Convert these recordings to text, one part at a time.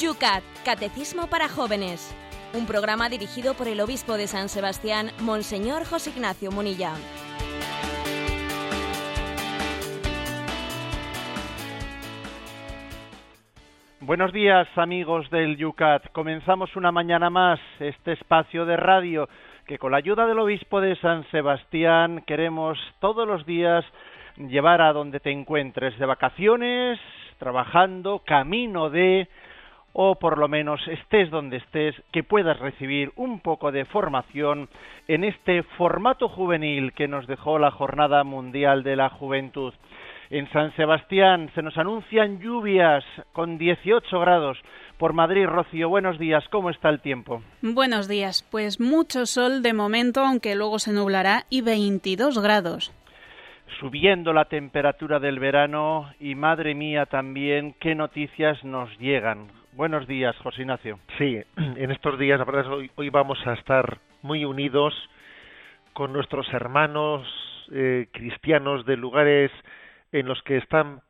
Yucat, Catecismo para Jóvenes. Un programa dirigido por el obispo de San Sebastián, Monseñor José Ignacio Munilla. Buenos días amigos del Yucat. Comenzamos una mañana más este espacio de radio que con la ayuda del obispo de San Sebastián queremos todos los días llevar a donde te encuentres de vacaciones, trabajando, camino de o por lo menos estés donde estés, que puedas recibir un poco de formación en este formato juvenil que nos dejó la Jornada Mundial de la Juventud. En San Sebastián se nos anuncian lluvias con 18 grados. Por Madrid, Rocío, buenos días. ¿Cómo está el tiempo? Buenos días. Pues mucho sol de momento, aunque luego se nublará, y 22 grados subiendo la temperatura del verano y madre mía también qué noticias nos llegan. Buenos días, José Ignacio. Sí, en estos días, la verdad es hoy, hoy vamos a estar muy unidos con nuestros hermanos eh, cristianos de lugares en los que están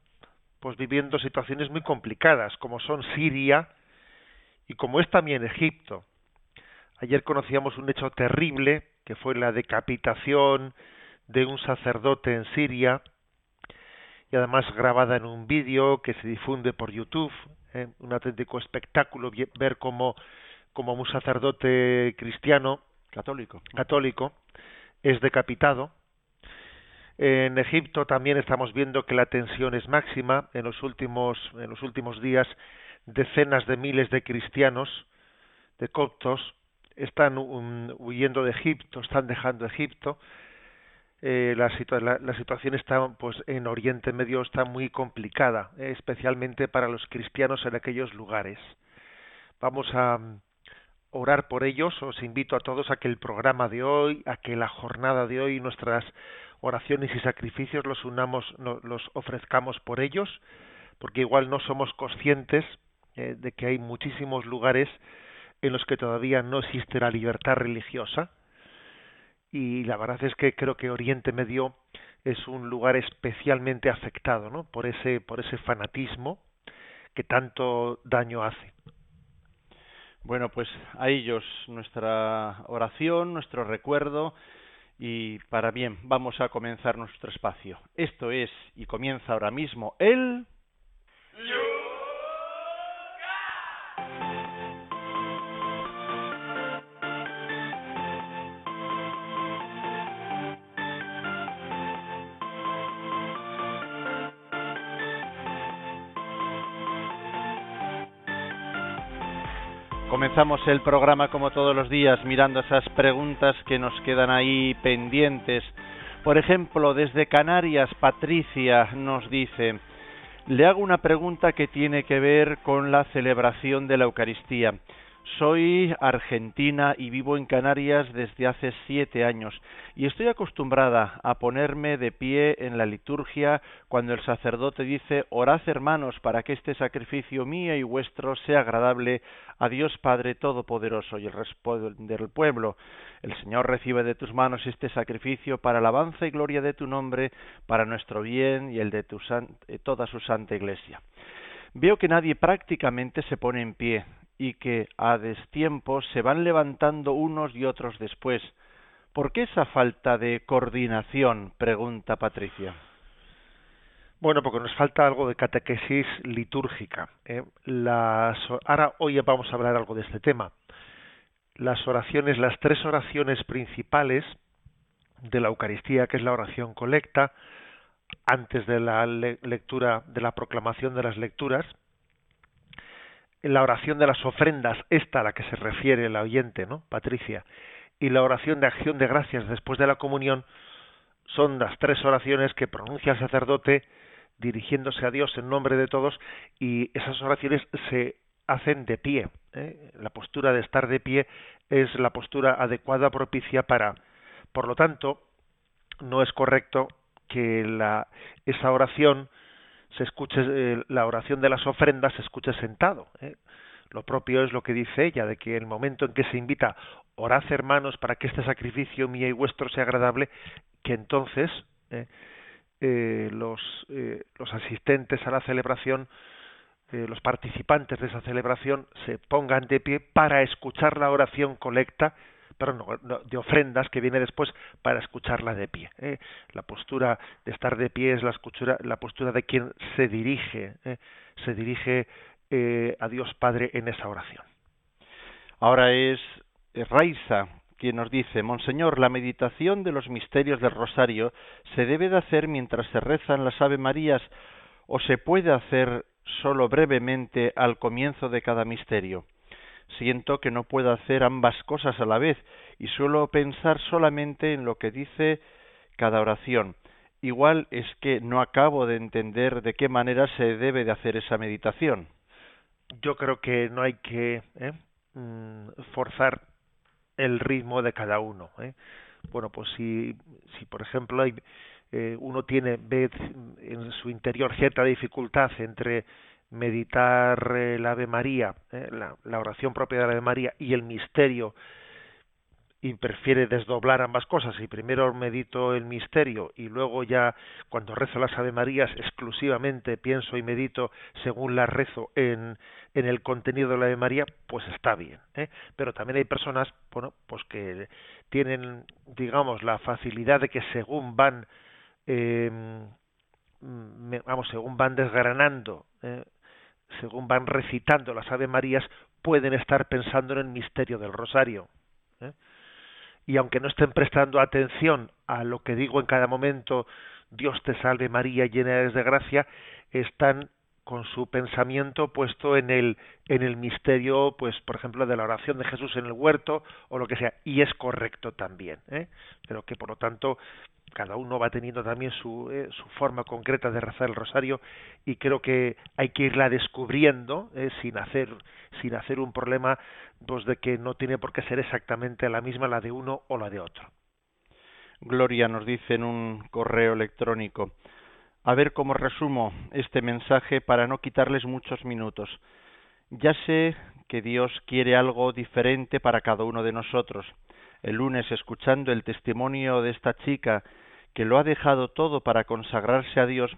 pues viviendo situaciones muy complicadas, como son Siria y como es también Egipto. Ayer conocíamos un hecho terrible, que fue la decapitación de un sacerdote en Siria y además grabada en un vídeo que se difunde por YouTube, ¿eh? un auténtico espectáculo ver cómo, como un sacerdote cristiano católico católico es decapitado. En Egipto también estamos viendo que la tensión es máxima. En los últimos en los últimos días decenas de miles de cristianos de coptos están huyendo de Egipto, están dejando Egipto eh, la, situación está pues en Oriente Medio está muy complicada eh, especialmente para los cristianos en aquellos lugares. Vamos a mm, orar por ellos. Os invito a todos a que el programa de hoy a que la jornada de hoy nuestras oraciones y sacrificios los unamos los ofrezcamos por ellos porque igual no somos conscientes eh, de que hay muchísimos lugares en los que todavía no existe la libertad religiosa y la verdad es que creo que Oriente Medio es un lugar especialmente afectado ¿no? por ese por ese fanatismo que tanto daño hace. Bueno, pues a ellos nuestra oración, nuestro recuerdo y para bien, vamos a comenzar nuestro espacio. Esto es y comienza ahora mismo el Comenzamos el programa como todos los días mirando esas preguntas que nos quedan ahí pendientes. Por ejemplo, desde Canarias, Patricia nos dice, le hago una pregunta que tiene que ver con la celebración de la Eucaristía. Soy argentina y vivo en Canarias desde hace siete años y estoy acostumbrada a ponerme de pie en la liturgia cuando el sacerdote dice Orad hermanos para que este sacrificio mío y vuestro sea agradable a Dios Padre Todopoderoso y el del pueblo. El Señor recibe de tus manos este sacrificio para alabanza y gloria de tu nombre, para nuestro bien y el de tu eh, toda su santa Iglesia. Veo que nadie prácticamente se pone en pie y que a destiempo se van levantando unos y otros después. ¿Por qué esa falta de coordinación? pregunta Patricia. Bueno, porque nos falta algo de catequesis litúrgica. ¿eh? Ahora hoy vamos a hablar algo de este tema. Las oraciones, las tres oraciones principales de la Eucaristía, que es la oración colecta, antes de la lectura, de la proclamación de las lecturas, la oración de las ofrendas, esta a la que se refiere la oyente, ¿no? Patricia, y la oración de acción de gracias después de la comunión, son las tres oraciones que pronuncia el sacerdote dirigiéndose a Dios en nombre de todos y esas oraciones se hacen de pie. ¿eh? La postura de estar de pie es la postura adecuada, propicia para. Por lo tanto, no es correcto que la, esa oración se escuche eh, la oración de las ofrendas se escuche sentado. ¿eh? Lo propio es lo que dice ella, de que el momento en que se invita, orad hermanos para que este sacrificio mío y vuestro sea agradable, que entonces ¿eh? los, los asistentes a la celebración eh, los participantes de esa celebración se pongan de pie para escuchar la oración colecta pero no, de ofrendas que viene después para escucharla de pie. ¿eh? La postura de estar de pie es la, la postura de quien se dirige, ¿eh? se dirige eh, a Dios Padre en esa oración. Ahora es Raiza quien nos dice, Monseñor, la meditación de los misterios del rosario se debe de hacer mientras se rezan las Ave Marías o se puede hacer solo brevemente al comienzo de cada misterio siento que no puedo hacer ambas cosas a la vez y suelo pensar solamente en lo que dice cada oración. Igual es que no acabo de entender de qué manera se debe de hacer esa meditación. Yo creo que no hay que ¿eh? mm, forzar el ritmo de cada uno. ¿eh? Bueno, pues si, si por ejemplo hay, eh, uno tiene ve en su interior cierta dificultad entre meditar el Ave María, eh, la, oración propia del Ave María y el misterio y prefiere desdoblar ambas cosas y primero medito el misterio y luego ya cuando rezo las Ave Marías exclusivamente pienso y medito según la rezo en, en el contenido de la Ave María, pues está bien. ¿eh? Pero también hay personas, bueno, pues que tienen, digamos, la facilidad de que según van, eh, vamos, según van desgranando eh, según van recitando las Ave Marías, pueden estar pensando en el misterio del rosario. ¿eh? Y aunque no estén prestando atención a lo que digo en cada momento, Dios te salve María, llena eres de gracia, están con su pensamiento puesto en el en el misterio pues por ejemplo de la oración de Jesús en el huerto o lo que sea y es correcto también ¿eh? pero que por lo tanto cada uno va teniendo también su, eh, su forma concreta de rezar el rosario y creo que hay que irla descubriendo eh, sin hacer sin hacer un problema pues de que no tiene por qué ser exactamente la misma la de uno o la de otro. Gloria nos dice en un correo electrónico a ver cómo resumo este mensaje para no quitarles muchos minutos. Ya sé que Dios quiere algo diferente para cada uno de nosotros el lunes escuchando el testimonio de esta chica que lo ha dejado todo para consagrarse a Dios,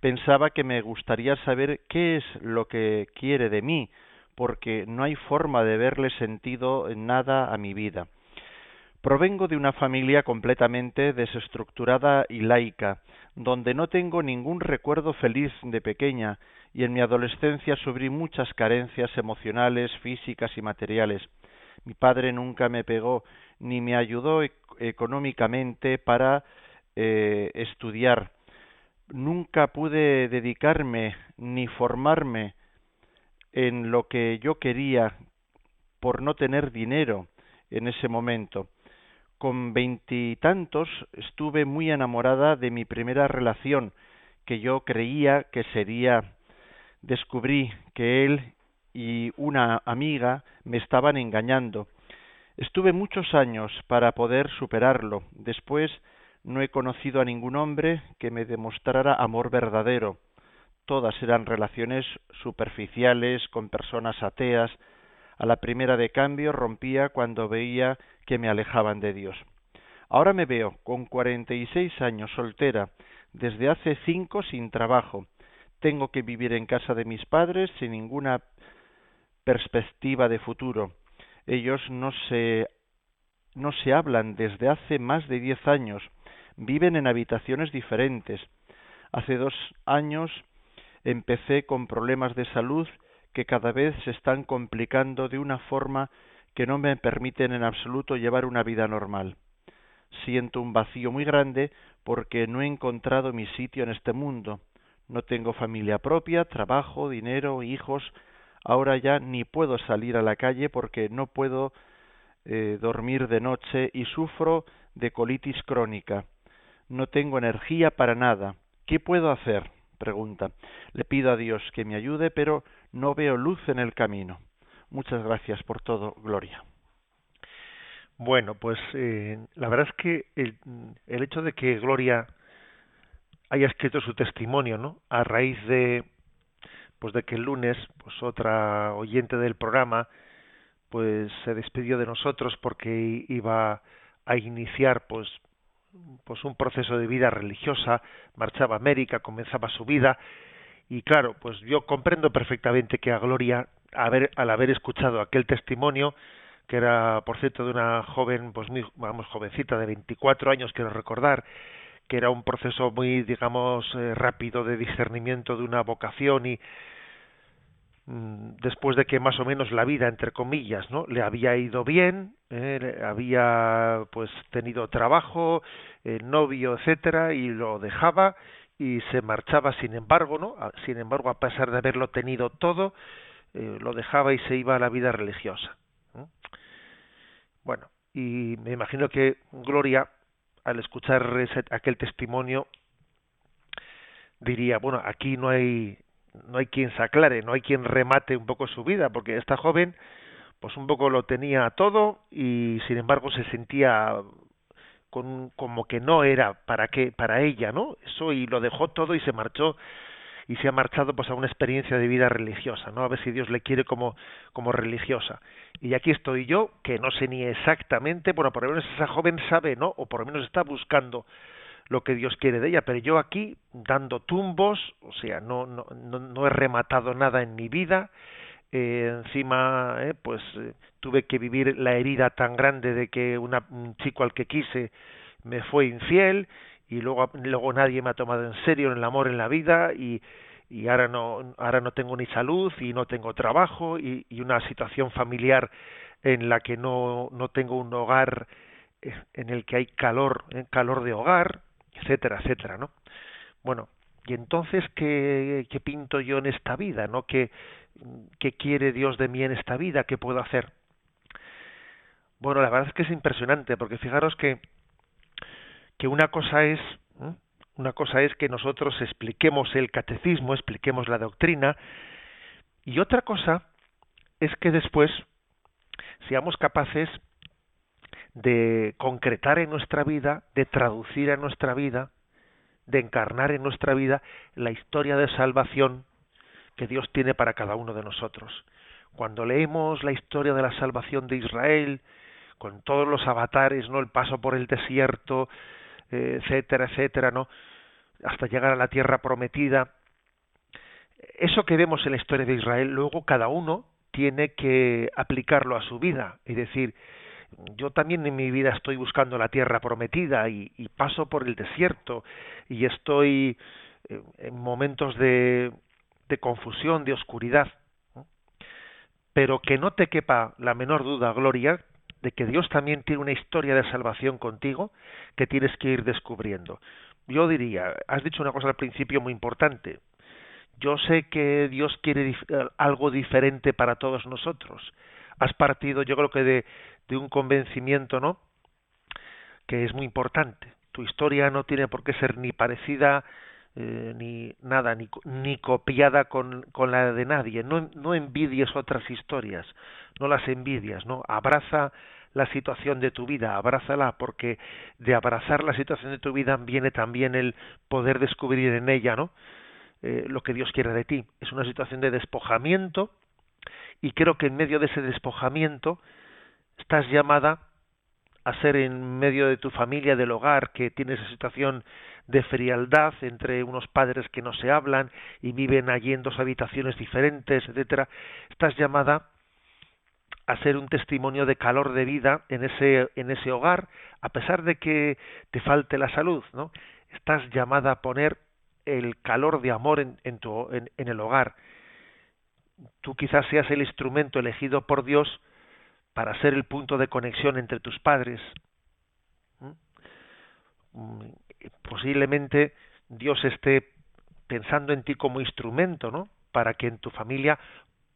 pensaba que me gustaría saber qué es lo que quiere de mí, porque no hay forma de verle sentido en nada a mi vida. Provengo de una familia completamente desestructurada y laica, donde no tengo ningún recuerdo feliz de pequeña, y en mi adolescencia sufrí muchas carencias emocionales, físicas y materiales. Mi padre nunca me pegó ni me ayudó económicamente para eh, estudiar. Nunca pude dedicarme ni formarme en lo que yo quería por no tener dinero en ese momento. Con veintitantos estuve muy enamorada de mi primera relación, que yo creía que sería. Descubrí que él y una amiga me estaban engañando Estuve muchos años para poder superarlo. Después no he conocido a ningún hombre que me demostrara amor verdadero. Todas eran relaciones superficiales con personas ateas. A la primera de cambio rompía cuando veía que me alejaban de Dios. Ahora me veo con cuarenta y seis años soltera, desde hace cinco sin trabajo. Tengo que vivir en casa de mis padres sin ninguna perspectiva de futuro ellos no se no se hablan desde hace más de diez años, viven en habitaciones diferentes. Hace dos años empecé con problemas de salud que cada vez se están complicando de una forma que no me permiten en absoluto llevar una vida normal. Siento un vacío muy grande porque no he encontrado mi sitio en este mundo. No tengo familia propia, trabajo, dinero, hijos, ahora ya ni puedo salir a la calle porque no puedo eh, dormir de noche y sufro de colitis crónica. No tengo energía para nada. ¿Qué puedo hacer? pregunta. Le pido a Dios que me ayude, pero no veo luz en el camino. Muchas gracias por todo, Gloria. Bueno, pues eh, la verdad es que el, el hecho de que Gloria haya escrito su testimonio, ¿no? A raíz de pues de que el lunes pues otra oyente del programa pues se despidió de nosotros porque iba a iniciar pues pues un proceso de vida religiosa, marchaba a América, comenzaba su vida. Y claro, pues yo comprendo perfectamente que a Gloria, al haber escuchado aquel testimonio, que era, por cierto, de una joven, pues muy, vamos, jovencita de 24 años, quiero recordar, que era un proceso muy, digamos, eh, rápido de discernimiento de una vocación y mm, después de que más o menos la vida, entre comillas, ¿no? Le había ido bien, eh, había, pues, tenido trabajo, eh, novio, etcétera, y lo dejaba y se marchaba, sin embargo, ¿no? Sin embargo, a pesar de haberlo tenido todo, lo dejaba y se iba a la vida religiosa. Bueno, y me imagino que Gloria, al escuchar aquel testimonio, diría, bueno, aquí no hay no hay quien se aclare, no hay quien remate un poco su vida, porque esta joven, pues un poco lo tenía todo y sin embargo se sentía con, como que no era para qué para ella, ¿no? Eso y lo dejó todo y se marchó y se ha marchado pues a una experiencia de vida religiosa, ¿no? A ver si Dios le quiere como, como religiosa. Y aquí estoy yo, que no sé ni exactamente, bueno, por lo menos esa joven sabe, ¿no? O por lo menos está buscando lo que Dios quiere de ella, pero yo aquí dando tumbos, o sea, no, no, no, he rematado nada en mi vida, eh, encima, eh, pues eh, tuve que vivir la herida tan grande de que una, un chico al que quise me fue infiel y luego luego nadie me ha tomado en serio en el amor en la vida y y ahora no ahora no tengo ni salud y no tengo trabajo y, y una situación familiar en la que no no tengo un hogar eh, en el que hay calor eh, calor de hogar etcétera etcétera no bueno y entonces qué, qué pinto yo en esta vida no qué, qué quiere Dios de mí en esta vida qué puedo hacer bueno la verdad es que es impresionante porque fijaros que que una cosa es una cosa es que nosotros expliquemos el catecismo, expliquemos la doctrina, y otra cosa es que después seamos capaces de concretar en nuestra vida, de traducir en nuestra vida, de encarnar en nuestra vida la historia de salvación que Dios tiene para cada uno de nosotros. Cuando leemos la historia de la salvación de Israel, con todos los avatares, no el paso por el desierto, etcétera, etcétera, ¿no? Hasta llegar a la tierra prometida. Eso que vemos en la historia de Israel, luego cada uno tiene que aplicarlo a su vida y decir, yo también en mi vida estoy buscando la tierra prometida y, paso por el desierto y estoy eh, en momentos de, de confusión, de oscuridad. Pero que no te quepa la menor duda, Gloria, de que Dios también tiene una historia de salvación contigo que tienes que ir descubriendo. Yo diría, has dicho una cosa al principio muy importante. Yo sé que Dios quiere eh, algo diferente para todos nosotros. Has partido, yo creo que de, de un convencimiento, ¿no? Que es muy importante. Tu historia no tiene por qué ser ni parecida eh, ni nada, ni, ni copiada con, con, la de nadie. No, no envidies otras historias, no las envidias, ¿no? Abraza la situación de tu vida, abrázala, porque de abrazar la situación de tu vida viene también el poder descubrir en ella, ¿no? Eh, lo que Dios quiere de ti. Es una situación de despojamiento y creo que en medio de ese despojamiento estás llamada a ser en medio de tu familia, del hogar, que tiene esa situación de frialdad entre unos padres que no se hablan y viven allí en dos habitaciones diferentes, etcétera, estás llamada a ser un testimonio de calor de vida en ese en ese hogar, a pesar de que te falte la salud, ¿no? Estás llamada a poner el calor de amor en, en tu en, el hogar. Tú quizás seas el instrumento elegido por Dios para ser el punto de conexión entre tus padres. ¿Mm? posiblemente Dios esté pensando en ti como instrumento, ¿no? Para que en tu familia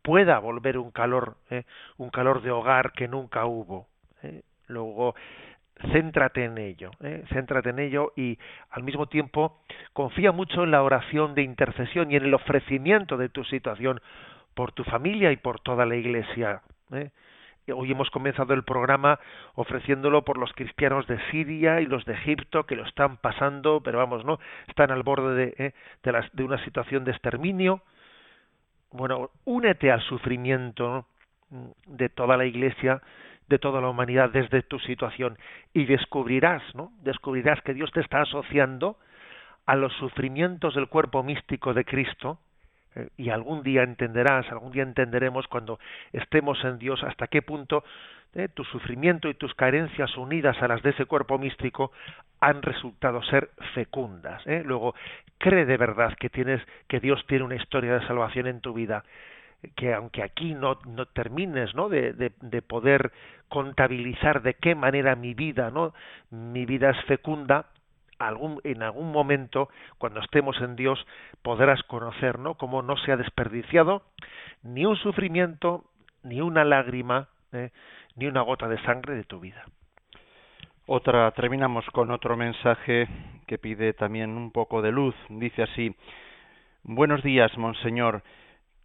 pueda volver un calor, ¿eh? un calor de hogar que nunca hubo. ¿eh? Luego, céntrate en ello, ¿eh? céntrate en ello y al mismo tiempo confía mucho en la oración de intercesión y en el ofrecimiento de tu situación por tu familia y por toda la iglesia. ¿eh? Hoy hemos comenzado el programa ofreciéndolo por los cristianos de Siria y los de Egipto que lo están pasando, pero vamos, no, están al borde de, ¿eh? de, de una situación de exterminio. Bueno, únete al sufrimiento de toda la Iglesia, de toda la humanidad desde tu situación y descubrirás, ¿no? Descubrirás que Dios te está asociando a los sufrimientos del cuerpo místico de Cristo Eh, y algún día entenderás, algún día entenderemos cuando estemos en Dios hasta qué punto eh, tu sufrimiento y tus carencias unidas a las de ese cuerpo místico han resultado ser fecundas. ¿eh? Luego, cree de verdad que tienes, que Dios tiene una historia de salvación en tu vida, que aunque aquí no, termines ¿no? De, poder contabilizar de qué manera mi vida, ¿no? mi vida es fecunda, algún, en algún momento, cuando estemos en Dios, podrás conocer, ¿no? Cómo no se ha desperdiciado ni un sufrimiento, ni una lágrima, ¿eh? ni una gota de sangre de tu vida. Otra, terminamos con otro mensaje que pide también un poco de luz. Dice así, Buenos días, Monseñor.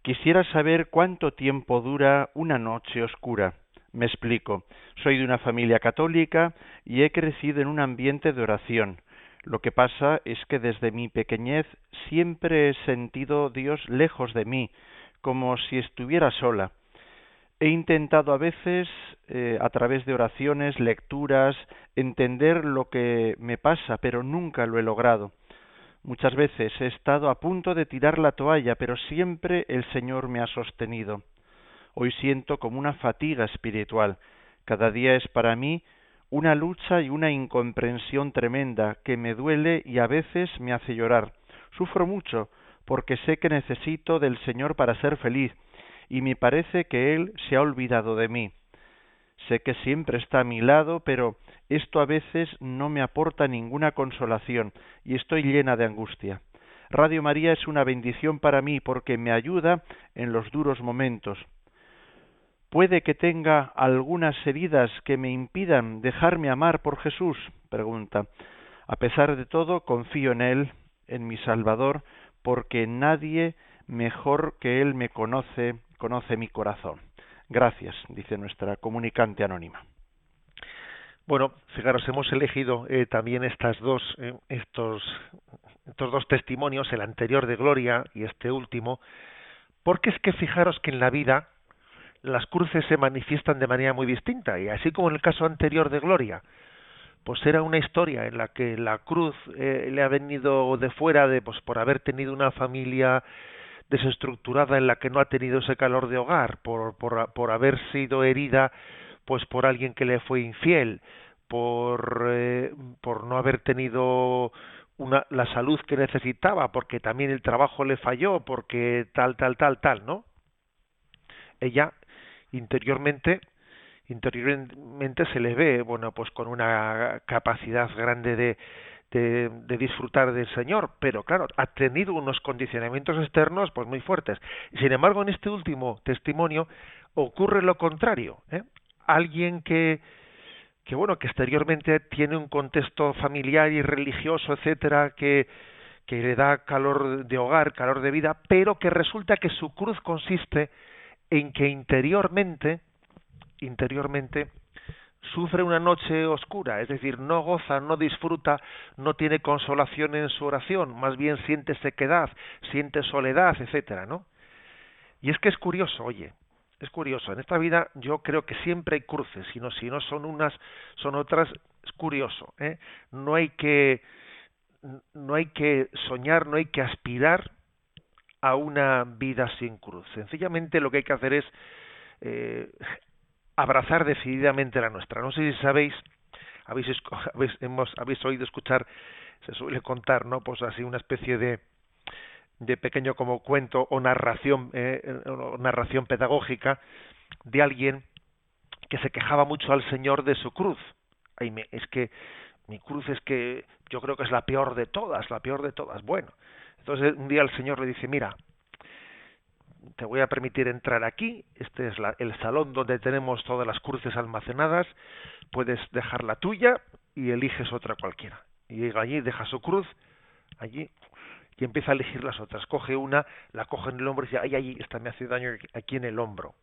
Quisiera saber cuánto tiempo dura una noche oscura. Me explico. Soy de una familia católica y he crecido en un ambiente de oración. Lo que pasa es que desde mi pequeñez siempre he sentido Dios lejos de mí, como si estuviera sola. He intentado a veces, eh, a través de oraciones, lecturas, entender lo que me pasa, pero nunca lo he logrado. Muchas veces he estado a punto de tirar la toalla, pero siempre el Señor me ha sostenido. Hoy siento como una fatiga espiritual. Cada día es para mí una lucha y una incomprensión tremenda que me duele y a veces me hace llorar. Sufro mucho porque sé que necesito del Señor para ser feliz y me parece que Él se ha olvidado de mí. Sé que siempre está a mi lado, pero esto a veces no me aporta ninguna consolación y estoy llena de angustia. Radio María es una bendición para mí porque me ayuda en los duros momentos. ¿Puede que tenga algunas heridas que me impidan dejarme amar por Jesús? pregunta. A pesar de todo, confío en Él, en mi Salvador, porque nadie mejor que Él me conoce, conoce mi corazón. Gracias, dice nuestra comunicante anónima. Bueno, fijaros, hemos elegido eh, también estas dos, eh, estos, estos dos testimonios, el anterior de Gloria y este último, porque es que fijaros que en la vida las cruces se manifiestan de manera muy distinta y así como en el caso anterior de Gloria pues era una historia en la que la cruz eh, le ha venido de fuera de pues por haber tenido una familia desestructurada en la que no ha tenido ese calor de hogar por por, por haber sido herida pues por alguien que le fue infiel por eh, por no haber tenido una la salud que necesitaba porque también el trabajo le falló porque tal tal tal tal no ella interiormente interiormente se le ve bueno pues con una capacidad grande de, de, disfrutar del Señor, pero claro, ha tenido unos condicionamientos externos pues muy fuertes. Sin embargo, en este último testimonio ocurre lo contrario. ¿eh? Alguien que, que bueno, que exteriormente tiene un contexto familiar y religioso, etcétera, que, que le da calor de hogar, calor de vida, pero que resulta que su cruz consiste en que interiormente, interiormente sufre una noche oscura, es decir, no goza, no disfruta, no tiene consolación en su oración, más bien siente sequedad, siente soledad, etcétera, ¿no? Y es que es curioso, oye, es curioso, en esta vida yo creo que siempre hay cruces, sino si no son unas, son otras, es curioso, ¿eh? No hay que no hay que soñar, no hay que aspirar a una vida sin cruz. Sencillamente lo que hay que hacer es eh, abrazar decididamente la nuestra. No sé si sabéis, habéis, habéis, hemos, habéis oído escuchar, se suele contar, ¿no? Pues así una especie de, de pequeño como cuento o narración, eh, o narración pedagógica de alguien que se quejaba mucho al Señor de su cruz. Ay, me, es que mi cruz es que yo creo que es la peor de todas, la peor de todas. Bueno, entonces un día el Señor le dice, mira, te voy a permitir entrar aquí, este es la, el salón donde tenemos todas las cruces almacenadas, puedes dejar la tuya y eliges otra cualquiera. Y llega allí, deja su cruz, allí, y empieza a elegir las otras. Coge una, la coge en el hombro y dice, ay, ay, esta me hace daño aquí en el hombro.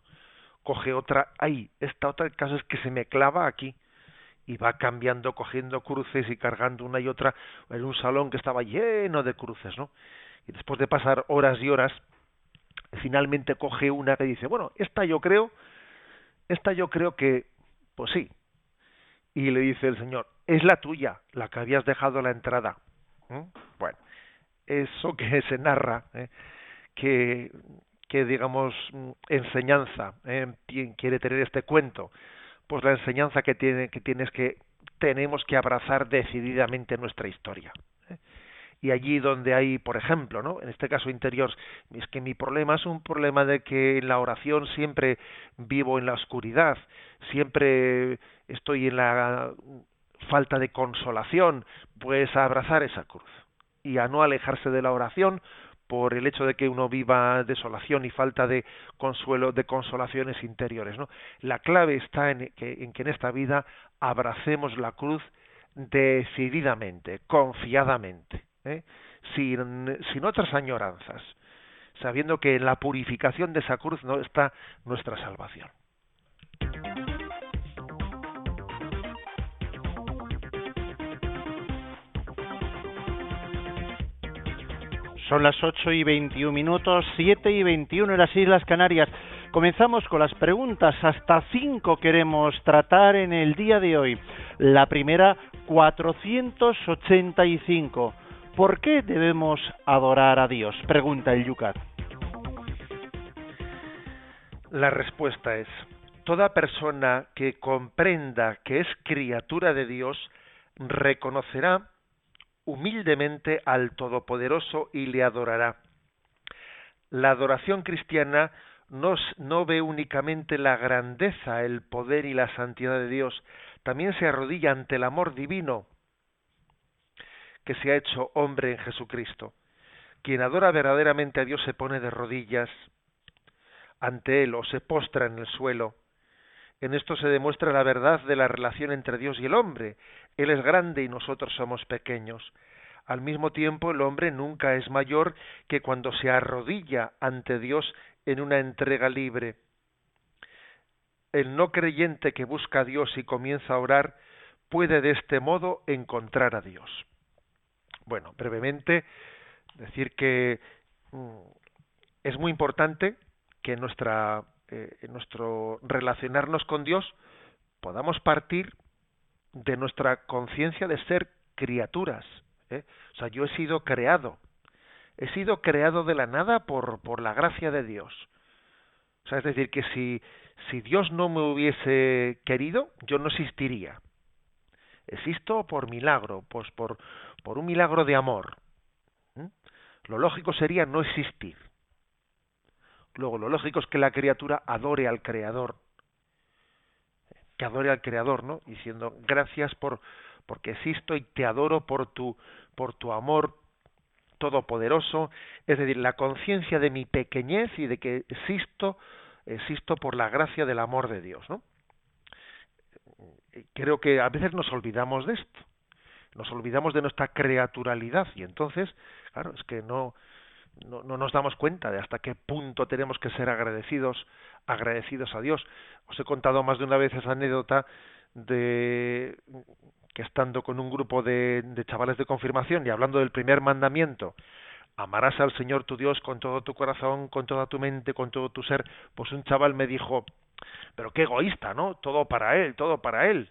Coge otra, ay, esta otra, el caso es que se me clava aquí y va cambiando, cogiendo cruces y cargando una y otra en un salón que estaba lleno de cruces, ¿no? Y después de pasar horas y horas, finalmente coge una que dice, bueno, esta yo creo, esta yo creo que, pues sí. Y le dice el Señor, es la tuya, la que habías dejado a la entrada. ¿Mm? Bueno, eso que se narra, ¿eh? qué, digamos, enseñanza ¿eh? quiere tener este cuento. Pues la enseñanza que tiene, que tienes que, tenemos que abrazar decididamente nuestra historia. Y allí donde hay, por ejemplo, ¿no? En este caso interior, es que mi problema es un problema de que en la oración siempre vivo en la oscuridad, siempre estoy en la falta de consolación, pues a abrazar esa cruz y a no alejarse de la oración por el hecho de que uno viva desolación y falta de consuelo, de consolaciones interiores. La clave está en que, en que en esta vida abracemos la cruz decididamente, confiadamente, ¿eh? sin, otras añoranzas, sabiendo que en la purificación de esa cruz no está nuestra salvación. Son las 8 y 21 minutos, 7 y 21 en las Islas Canarias. Comenzamos con las preguntas. Hasta cinco queremos tratar en el día de hoy. La primera, 485. ¿Por qué debemos adorar a Dios? Pregunta el Yucat. La respuesta es, toda persona que comprenda que es criatura de Dios reconocerá humildemente al Todopoderoso y le adorará. La adoración cristiana no, ve únicamente la grandeza, el poder y la santidad de Dios, también se arrodilla ante el amor divino que se ha hecho hombre en Jesucristo. Quien adora verdaderamente a Dios se pone de rodillas ante Él o se postra en el suelo. En esto se demuestra la verdad de la relación entre Dios y el hombre. Él es grande y nosotros somos pequeños. Al mismo tiempo, el hombre nunca es mayor que cuando se arrodilla ante Dios en una entrega libre. El no creyente que busca a Dios y comienza a orar puede de este modo encontrar a Dios. Bueno, brevemente, decir que mm, es muy importante que nuestra, eh, en nuestro relacionarnos con Dios podamos partir de nuestra conciencia de ser criaturas. ¿eh? O sea, yo he sido creado. He sido creado de la nada por, por la gracia de Dios. O sea, es decir, que si, si Dios no me hubiese querido, yo no existiría. Existo por milagro, pues por, por un milagro de amor. Lo lógico sería no existir. Luego, lo lógico es que la criatura adore al Creador que adore al Creador, ¿no? Diciendo gracias por porque existo y te adoro por tu por tu amor todopoderoso, es decir, la conciencia de mi pequeñez y de que existo existo por la gracia del amor de Dios, ¿no? Creo que a veces nos olvidamos de esto. Nos olvidamos de nuestra creaturalidad y entonces, claro, es que no no, no nos damos cuenta de hasta qué punto tenemos que ser agradecidos agradecidos a Dios. Os he contado más de una vez esa anécdota de que estando con un grupo de, de chavales de confirmación y hablando del primer mandamiento, amarás al Señor tu Dios con todo tu corazón, con toda tu mente, con todo tu ser, pues un chaval me dijo, pero qué egoísta, ¿no? Todo para él, todo para él.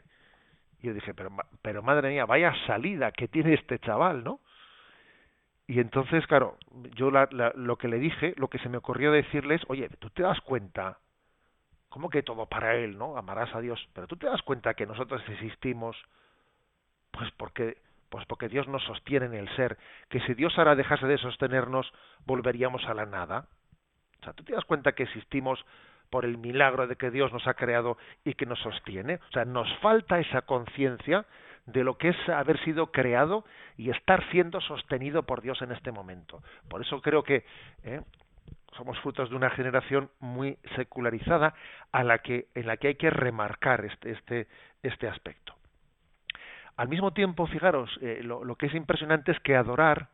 Y yo dije, pero, pero madre mía, vaya salida que tiene este chaval, ¿no? Y entonces, claro, yo lo que le dije, lo que se me ocurrió decirles, oye, tú te das cuenta, ¿cómo que todo para Él, no? Amarás a Dios, pero tú te das cuenta que nosotros existimos, pues porque, pues porque Dios nos sostiene en el ser, que si Dios ahora dejase de sostenernos, volveríamos a la nada. O sea, tú te das cuenta que existimos por el milagro de que Dios nos ha creado y que nos sostiene. O sea, nos falta esa conciencia de lo que es haber sido creado y estar siendo sostenido por Dios en este momento. Por eso creo que ¿eh? somos frutos de una generación muy secularizada a la que, en la que hay que remarcar este, este, este aspecto. Al mismo tiempo, fijaros, eh, lo, que es impresionante es que adorar,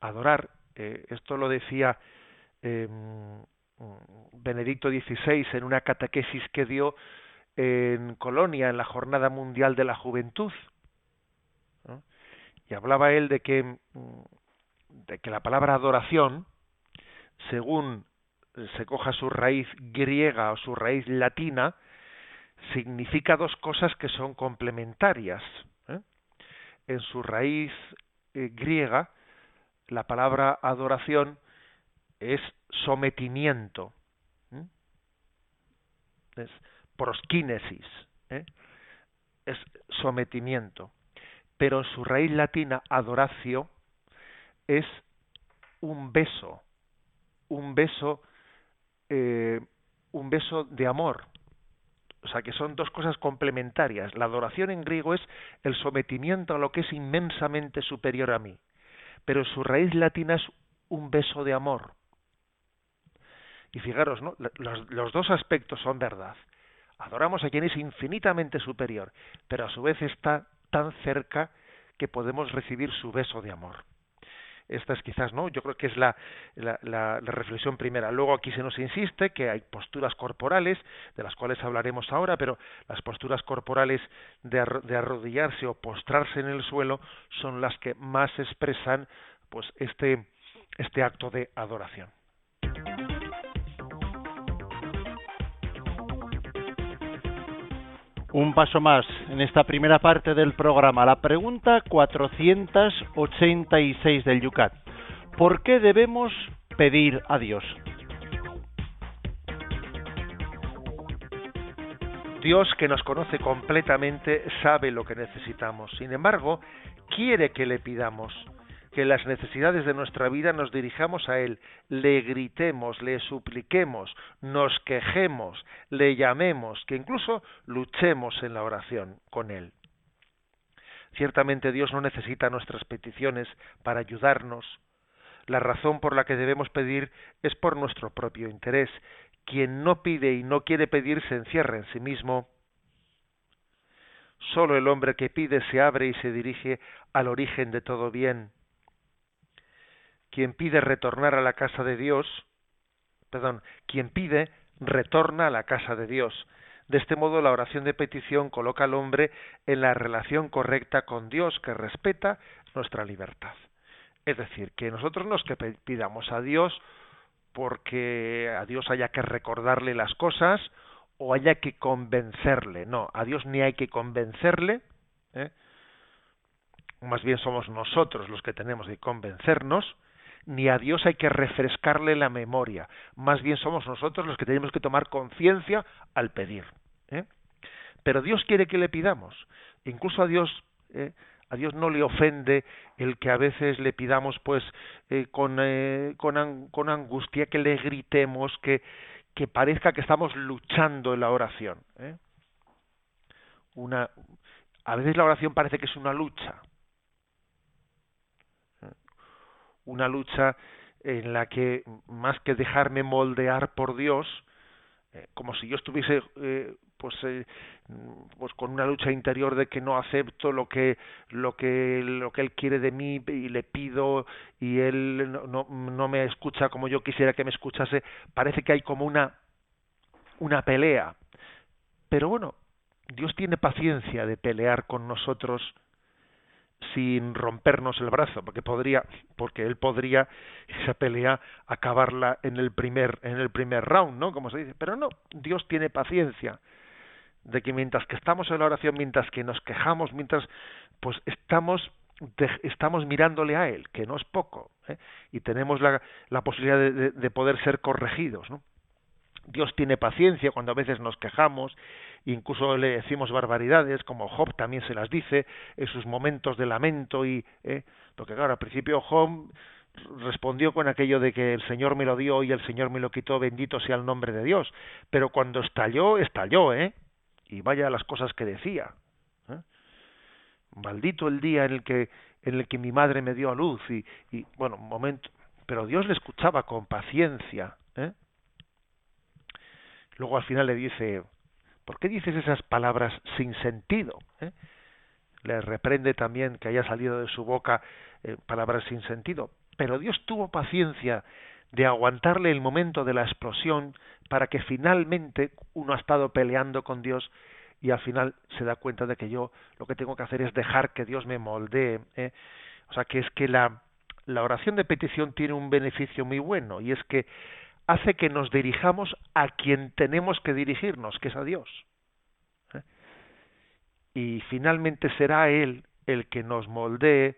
adorar, eh, esto lo decía em, Benedicto XVI en una catequesis que dio en Colonia en la Jornada Mundial de la Juventud. Y hablaba él de que, mm, de que la palabra adoración, según se coja su raíz griega o su raíz latina, significa dos cosas que son complementarias. ¿eh? En su raíz eh, griega, la palabra adoración es sometimiento, es proskinesis, ¿eh? es sometimiento, pero su raíz latina, adoracio, es un beso, un beso, eh, un beso de amor. O sea que son dos cosas complementarias. La adoración en griego es el sometimiento a lo que es inmensamente superior a mí, pero su raíz latina es un beso de amor. Y fijaros, ¿no? los, dos aspectos son verdad. Adoramos a quien es infinitamente superior, pero a su vez está tan cerca que podemos recibir su beso de amor. Esta es quizás, ¿no? Yo creo que es la, la, reflexión primera. Luego aquí se nos insiste que hay posturas corporales, de las cuales hablaremos ahora, pero las posturas corporales de, de arrodillarse o postrarse en el suelo son las que más expresan pues este, este acto de adoración. Un paso más en esta primera parte del programa. La pregunta 486 del Yucat. ¿Por qué debemos pedir a Dios? Dios que nos conoce completamente sabe lo que necesitamos. Sin embargo, quiere que le pidamos que las necesidades de nuestra vida nos dirijamos a Él, le gritemos, le supliquemos, nos quejemos, le llamemos, que incluso luchemos en la oración con Él. Ciertamente Dios no necesita nuestras peticiones para ayudarnos. La razón por la que debemos pedir es por nuestro propio interés. Quien no pide y no quiere pedir se encierra en sí mismo. Solo el hombre que pide se abre y se dirige al origen de todo bien quien pide retornar a la casa de Dios, perdón, quien pide retorna a la casa de Dios. De este modo la oración de petición coloca al hombre en la relación correcta con Dios que respeta nuestra libertad. Es decir, que nosotros nos que pidamos a Dios porque a Dios haya que recordarle las cosas o haya que convencerle. No, a Dios ni hay que convencerle, ¿eh? más bien somos nosotros los que tenemos que convencernos, ni a Dios hay que refrescarle la memoria, más bien somos nosotros los que tenemos que tomar conciencia al pedir. ¿eh? Pero Dios quiere que le pidamos, incluso a Dios ¿eh? a Dios no le ofende el que a veces le pidamos pues eh, con, con, con, angustia, que le gritemos, que, que parezca que estamos luchando en la oración. Una, a veces la oración parece que es una lucha, una lucha en la que más que dejarme moldear por Dios, eh, como si yo estuviese eh, pues eh, pues con una lucha interior de que no acepto lo que lo que lo que él quiere de mí y le pido y él no, no me escucha como yo quisiera que me escuchase parece que hay como una una pelea. Pero bueno Dios tiene paciencia de pelear con nosotros sin rompernos el brazo, porque podría, porque él podría esa pelea acabarla en el primer, en el primer round, ¿no? Como se dice. Pero no, Dios tiene paciencia de que mientras que estamos en la oración, mientras que nos quejamos, mientras pues estamos estamos mirándole a él, que no es poco, ¿eh? y tenemos la, posibilidad de, de, poder ser corregidos, ¿no? Dios tiene paciencia cuando a veces nos quejamos incluso le decimos barbaridades, como Job también se las dice en sus momentos de lamento y eh, porque claro, al principio Job respondió con aquello de que el Señor me lo dio y el Señor me lo quitó, bendito sea el nombre de Dios, pero cuando estalló, estalló, ¿eh? Y vaya las cosas que decía. ¿eh? Maldito el día en el que en el que mi madre me dio a luz y, y bueno, un momento, pero Dios le escuchaba con paciencia, ¿eh? Luego al final le dice, ¿Por qué dices esas palabras sin sentido? ¿Eh? Le reprende también que haya salido de su boca eh, palabras sin sentido. Pero Dios tuvo paciencia de aguantarle el momento de la explosión para que finalmente uno ha estado peleando con Dios y al final se da cuenta de que yo lo que tengo que hacer es dejar que Dios me moldee. ¿eh? O sea que es que la, la oración de petición tiene un beneficio muy bueno y es que hace que nos dirijamos a quien tenemos que dirigirnos, que es a Dios. Y finalmente será Él el que nos moldee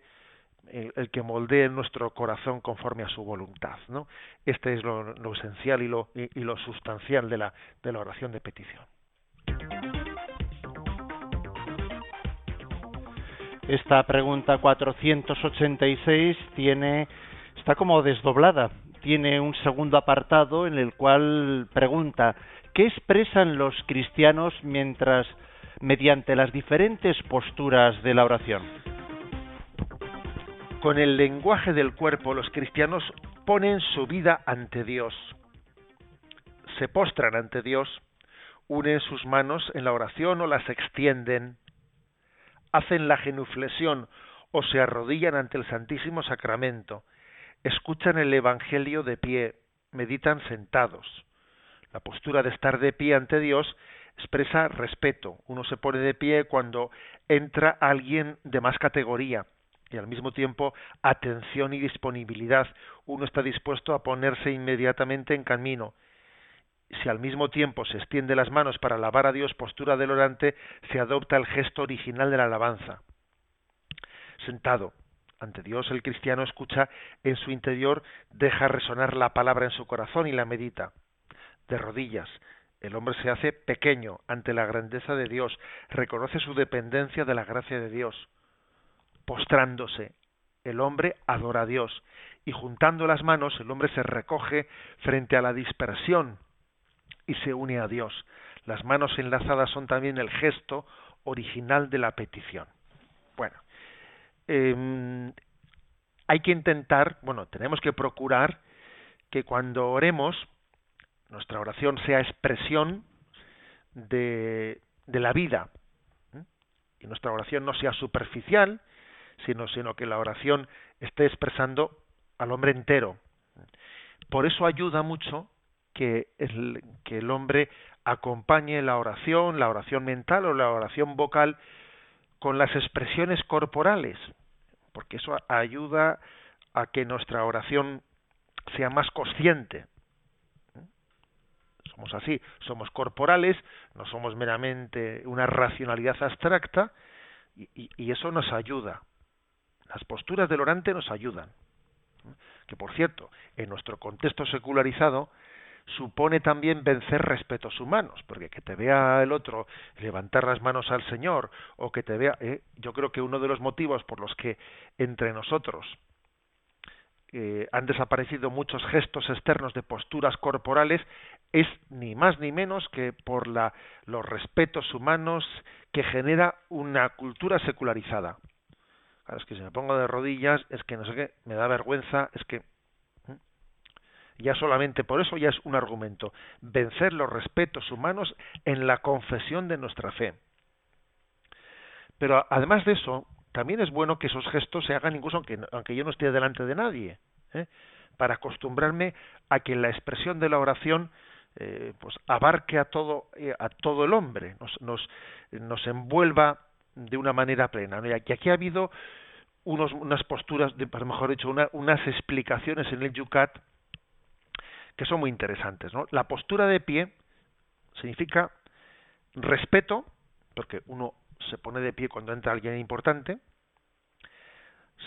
el, que moldee nuestro corazón conforme a su voluntad. ¿no? Este es lo, esencial y lo, y, lo sustancial de la, de la oración de petición. Esta pregunta 486 tiene está como desdoblada. Tiene un segundo apartado en el cual pregunta ¿qué expresan los cristianos mientras mediante las diferentes posturas de la oración? Con el lenguaje del cuerpo los cristianos ponen su vida ante Dios. Se postran ante Dios, unen sus manos en la oración o las extienden, hacen la genuflexión o se arrodillan ante el Santísimo Sacramento, escuchan el Evangelio de pie, meditan sentados. La postura de estar de pie ante Dios expresa respeto. Uno se pone de pie cuando entra alguien de más categoría y al mismo tiempo atención y disponibilidad. Uno está dispuesto a ponerse inmediatamente en camino. Si al mismo tiempo se extiende las manos para alabar a Dios, postura del orante, se adopta el gesto original de la alabanza. Sentado ante Dios, el cristiano escucha en su interior, deja resonar la palabra en su corazón y la medita. De rodillas, el hombre se hace pequeño ante la grandeza de Dios, reconoce su dependencia de la gracia de Dios postrándose. El hombre adora a Dios y juntando las manos el hombre se recoge frente a la dispersión y se une a Dios. Las manos enlazadas son también el gesto original de la petición. Bueno, em, hay que intentar, bueno, tenemos que procurar que cuando oremos, nuestra oración sea expresión de, de la vida. Y nuestra oración no sea superficial, sino, sino que la oración esté expresando al hombre entero. Por eso ayuda mucho que el, que el hombre acompañe la oración, la oración mental o la oración vocal con las expresiones corporales, porque eso ayuda a que nuestra oración sea más consciente. Somos así, somos corporales, no somos meramente una racionalidad abstracta, y, eso nos ayuda las posturas del orante nos ayudan. Que por cierto, en nuestro contexto secularizado, supone también vencer respetos humanos, porque que te vea el otro levantar las manos al Señor o que te vea, eh, yo creo que uno de los motivos por los que entre nosotros eh, han desaparecido muchos gestos externos de posturas corporales es ni más ni menos que por la, los respetos humanos que genera una cultura secularizada. Es que si me pongo de rodillas, es que no sé qué, me da vergüenza, es que ya solamente por eso ya es un argumento, vencer los respetos humanos en la confesión de nuestra fe. Pero además de eso, también es bueno que esos gestos se hagan incluso aunque, aunque yo no esté delante de nadie, ¿eh? para acostumbrarme a que la expresión de la oración eh, pues abarque a todo eh, a todo el hombre, nos, nos, nos envuelva de una manera plena. Y aquí ha habido unos, unas posturas, de, mejor dicho, unas explicaciones en el Yucat que son muy interesantes. ¿no? La postura de pie significa respeto, porque uno se pone de pie cuando entra alguien importante.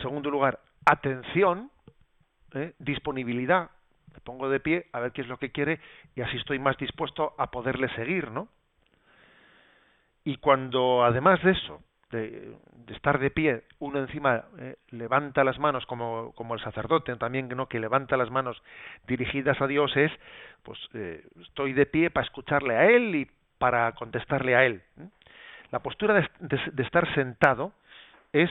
Segundo lugar, atención, ¿eh? disponibilidad. Me pongo de pie a ver qué es lo que quiere y así estoy más dispuesto a poderle seguir, ¿no? Y cuando además de eso de, estar de pie, uno encima eh, levanta las manos como, como el sacerdote también ¿no? que levanta las manos dirigidas a Dios es pues eh, estoy de pie para escucharle a él y para contestarle a él. La postura de, estar sentado es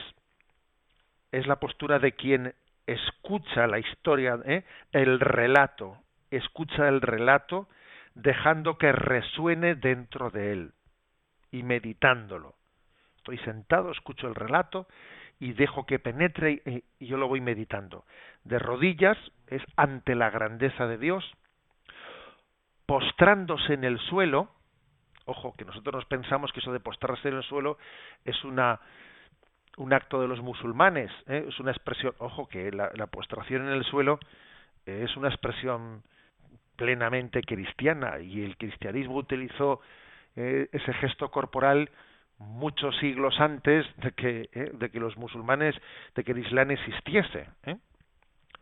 es la postura de quien escucha la historia, ¿eh? el relato, escucha el relato dejando que resuene dentro de él y meditándolo. Estoy sentado, escucho el relato y dejo que penetre y, yo lo voy meditando. De rodillas es ante la grandeza de Dios, postrándose en el suelo, ojo, que nosotros nos pensamos que eso de postrarse en el suelo es una un acto de los musulmanes, ¿eh? es una expresión, ojo, que la, postración en el suelo es una expresión plenamente cristiana y el cristianismo utilizó eh, ese gesto corporal muchos siglos antes de que, eh, de que los musulmanes, de que el Islam existiese. ¿eh?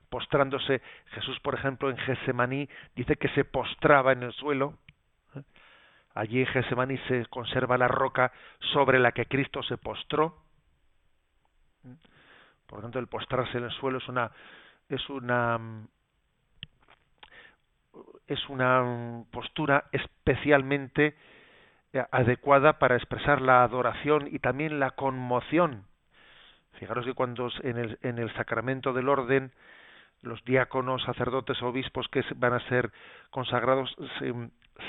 Postrándose, Jesús, por ejemplo, en Gesemaní dice que se postraba en el suelo. ¿eh? Allí en Gesemaní se conserva la roca sobre la que Cristo se postró. Por lo tanto, el postrarse en el suelo es una es una es una postura especialmente adecuada para expresar la adoración y también la conmoción. Fijaros que cuando en el, en el sacramento del orden los diáconos, sacerdotes, obispos que van a ser consagrados se,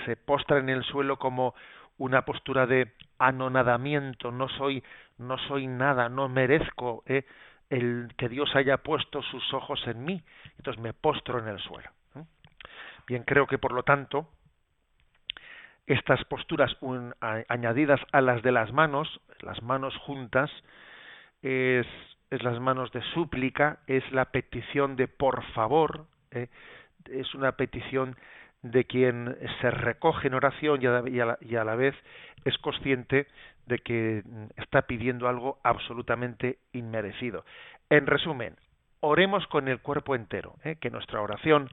se postran en el suelo como una postura de anonadamiento, no soy, no soy nada, no merezco eh, el que Dios haya puesto sus ojos en mí, entonces me postro en el suelo. Bien, creo que por lo tanto, estas posturas añadidas a las de las manos, las manos juntas, es, es, las manos de súplica, es la petición de por favor, ¿eh? es una petición de quien se recoge en oración y a, la, vez es consciente de que está pidiendo algo absolutamente inmerecido. En resumen, oremos con el cuerpo entero, ¿eh? que nuestra oración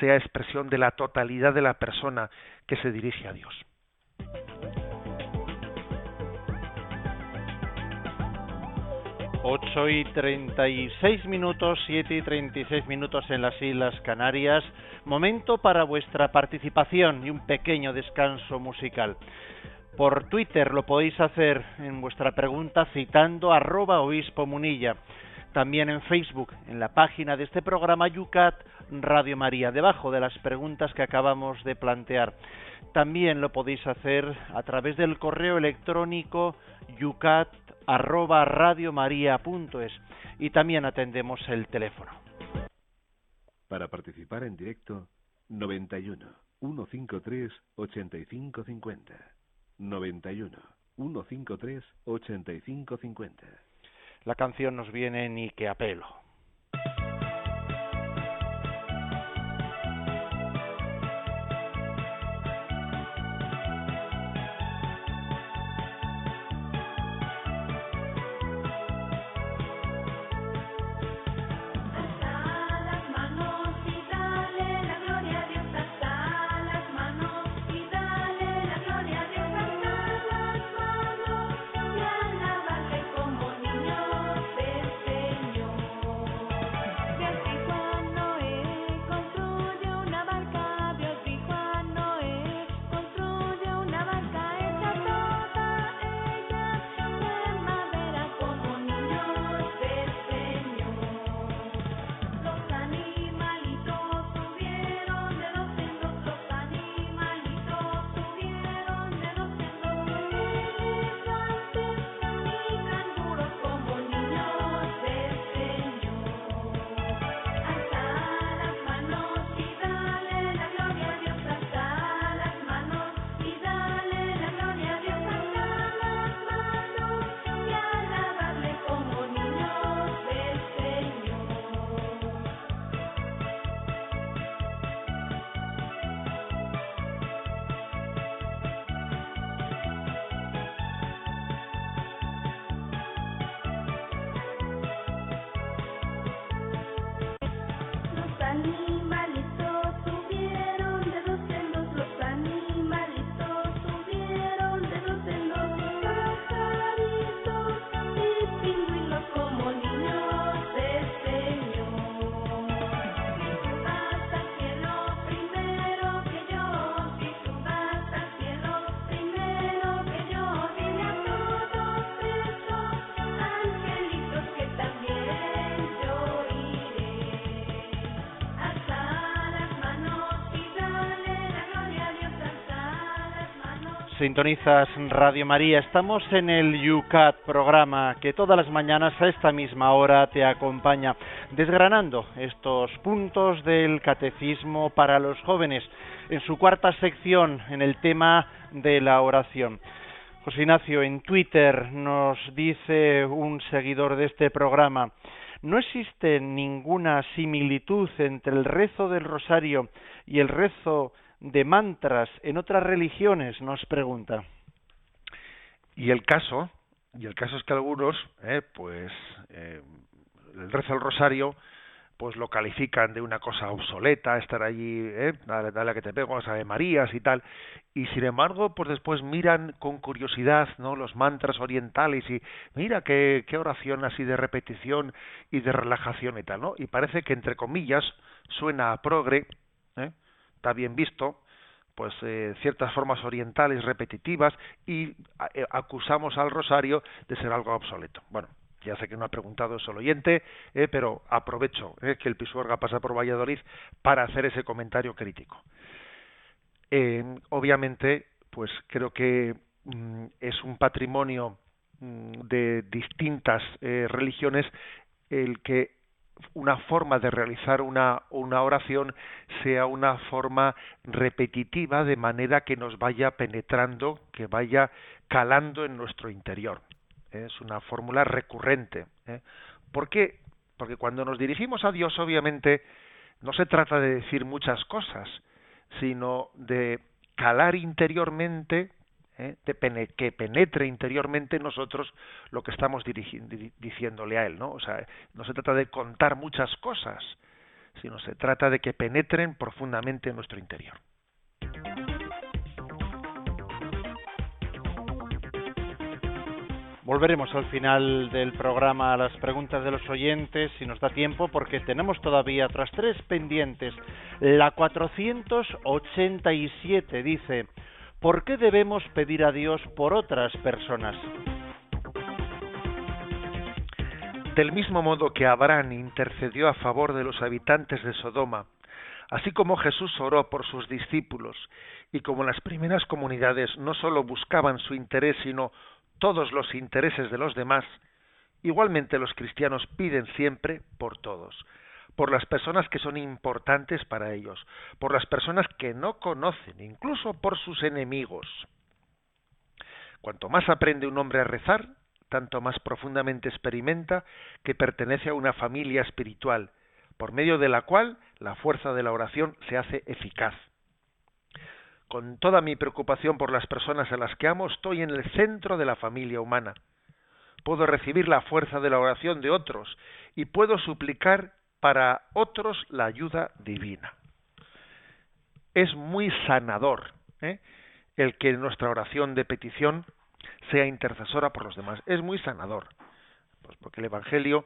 sea expresión de la totalidad de la persona que se dirige a Dios. Ocho y treinta y seis minutos, siete y treinta y seis minutos en las Islas Canarias. Momento para vuestra participación y un pequeño descanso musical. Por Twitter lo podéis hacer en vuestra pregunta citando arroba obispo munilla también en Facebook, en la página de este programa Yucat Radio María, debajo de las preguntas que acabamos de plantear. También lo podéis hacer a través del correo electrónico yucat y también atendemos el teléfono. Para participar en directo, 91 153 8550. 91 153 8550. La canción nos viene ni que apelo. Sintonizas Radio María. Estamos en el UCAT programa que todas las mañanas a esta misma hora te acompaña, desgranando estos puntos del catecismo para los jóvenes en su cuarta sección en el tema de la oración. José Ignacio, en Twitter nos dice un seguidor de este programa, no existe ninguna similitud entre el rezo del rosario y el rezo de mantras en otras religiones? Nos pregunta. Y el caso, y el caso es que algunos, eh, pues, eh, el rezo del rosario, pues lo califican de una cosa obsoleta, estar allí, eh, dale, dale que te pego, las Ave Marías y tal, y sin embargo, pues después miran con curiosidad, ¿no? Los mantras orientales y mira qué, qué oración así de repetición y de relajación y tal, ¿no? Y parece que entre comillas suena a progre, ¿eh? Está bien visto, pues eh, ciertas formas orientales repetitivas y eh, acusamos al rosario de ser algo obsoleto. Bueno, ya sé que no ha preguntado eso el oyente, eh, pero aprovecho que el Pisuerga pasa por Valladolid para hacer ese comentario crítico. Obviamente, pues creo que mm, es un patrimonio mm, de distintas religiones el que una forma de realizar una, una oración sea una forma repetitiva de manera que nos vaya penetrando, que vaya calando en nuestro interior es una fórmula recurrente. ¿eh? ¿Por qué? Porque cuando nos dirigimos a Dios, obviamente, no se trata de decir muchas cosas, sino de calar interiormente, ¿eh? que penetre interiormente en nosotros lo que estamos diciéndole a Él, ¿no? O sea, no se trata de contar muchas cosas, sino se trata de que penetren profundamente en nuestro interior. Volveremos al final del programa a las preguntas de los oyentes, si nos da tiempo, porque tenemos todavía otras tres pendientes. La 487 dice, ¿por qué debemos pedir a Dios por otras personas? Del mismo modo que Abraham intercedió a favor de los habitantes de Sodoma, así como Jesús oró por sus discípulos, y como las primeras comunidades no sólo buscaban su interés, sino todos los intereses de los demás, igualmente los cristianos piden siempre por todos, por las personas que son importantes para ellos, por las personas que no conocen, incluso por sus enemigos. Cuanto más aprende un hombre a rezar, tanto más profundamente experimenta que pertenece a una familia espiritual, por medio de la cual la fuerza de la oración se hace eficaz con toda mi preocupación por las personas a las que amo, estoy en el centro de la familia humana. Puedo recibir la fuerza de la oración de otros y puedo suplicar para otros la ayuda divina. Es muy sanador ¿eh? el que nuestra oración de petición sea intercesora por los demás. Es muy sanador. Pues porque el Evangelio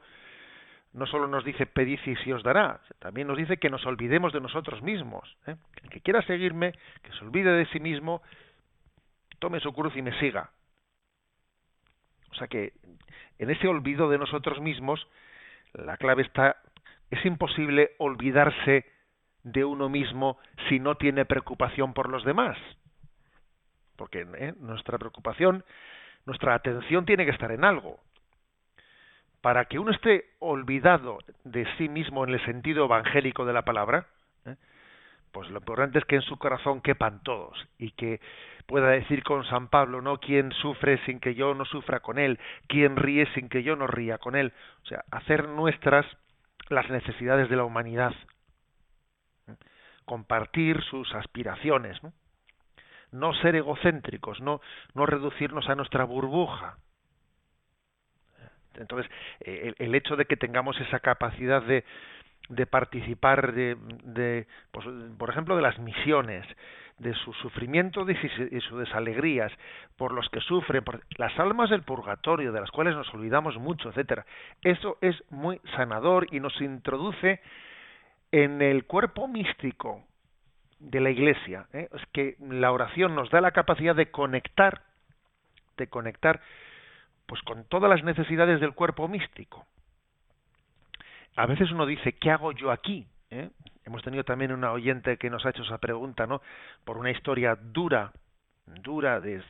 no solo nos dice pedid y se os dará, también nos dice que nos olvidemos de nosotros mismos. ¿eh? El que quiera seguirme, que se olvide de sí mismo, tome su cruz y me siga. O sea que en ese olvido de nosotros mismos, la clave está, es imposible olvidarse de uno mismo si no tiene preocupación por los demás. Porque ¿eh? nuestra preocupación, nuestra atención tiene que estar en algo para que uno esté olvidado de sí mismo en el sentido evangélico de la palabra, ¿eh? pues lo importante es que en su corazón quepan todos y que pueda decir con San Pablo, ¿no? Quien sufre sin que yo no sufra con él, quien ríe sin que yo no ría con él. O sea, hacer nuestras las necesidades de la humanidad, compartir sus aspiraciones, ¿no? no ser egocéntricos, no, no reducirnos a nuestra burbuja, entonces, eh, el, hecho de que tengamos esa capacidad de, de participar de, de pues, por ejemplo, de las misiones, de su sufrimiento y sus desalegrías, por los que sufren, por las almas del purgatorio, de las cuales nos olvidamos mucho, etcétera. Eso es muy sanador y nos introduce en el cuerpo místico de la Iglesia. ¿eh? Es que la oración nos da la capacidad de conectar, de conectar pues con todas las necesidades del cuerpo místico. A veces uno dice, ¿qué hago yo aquí? ¿Eh? Hemos tenido también una oyente que nos ha hecho esa pregunta, ¿no? Por una historia dura, dura de,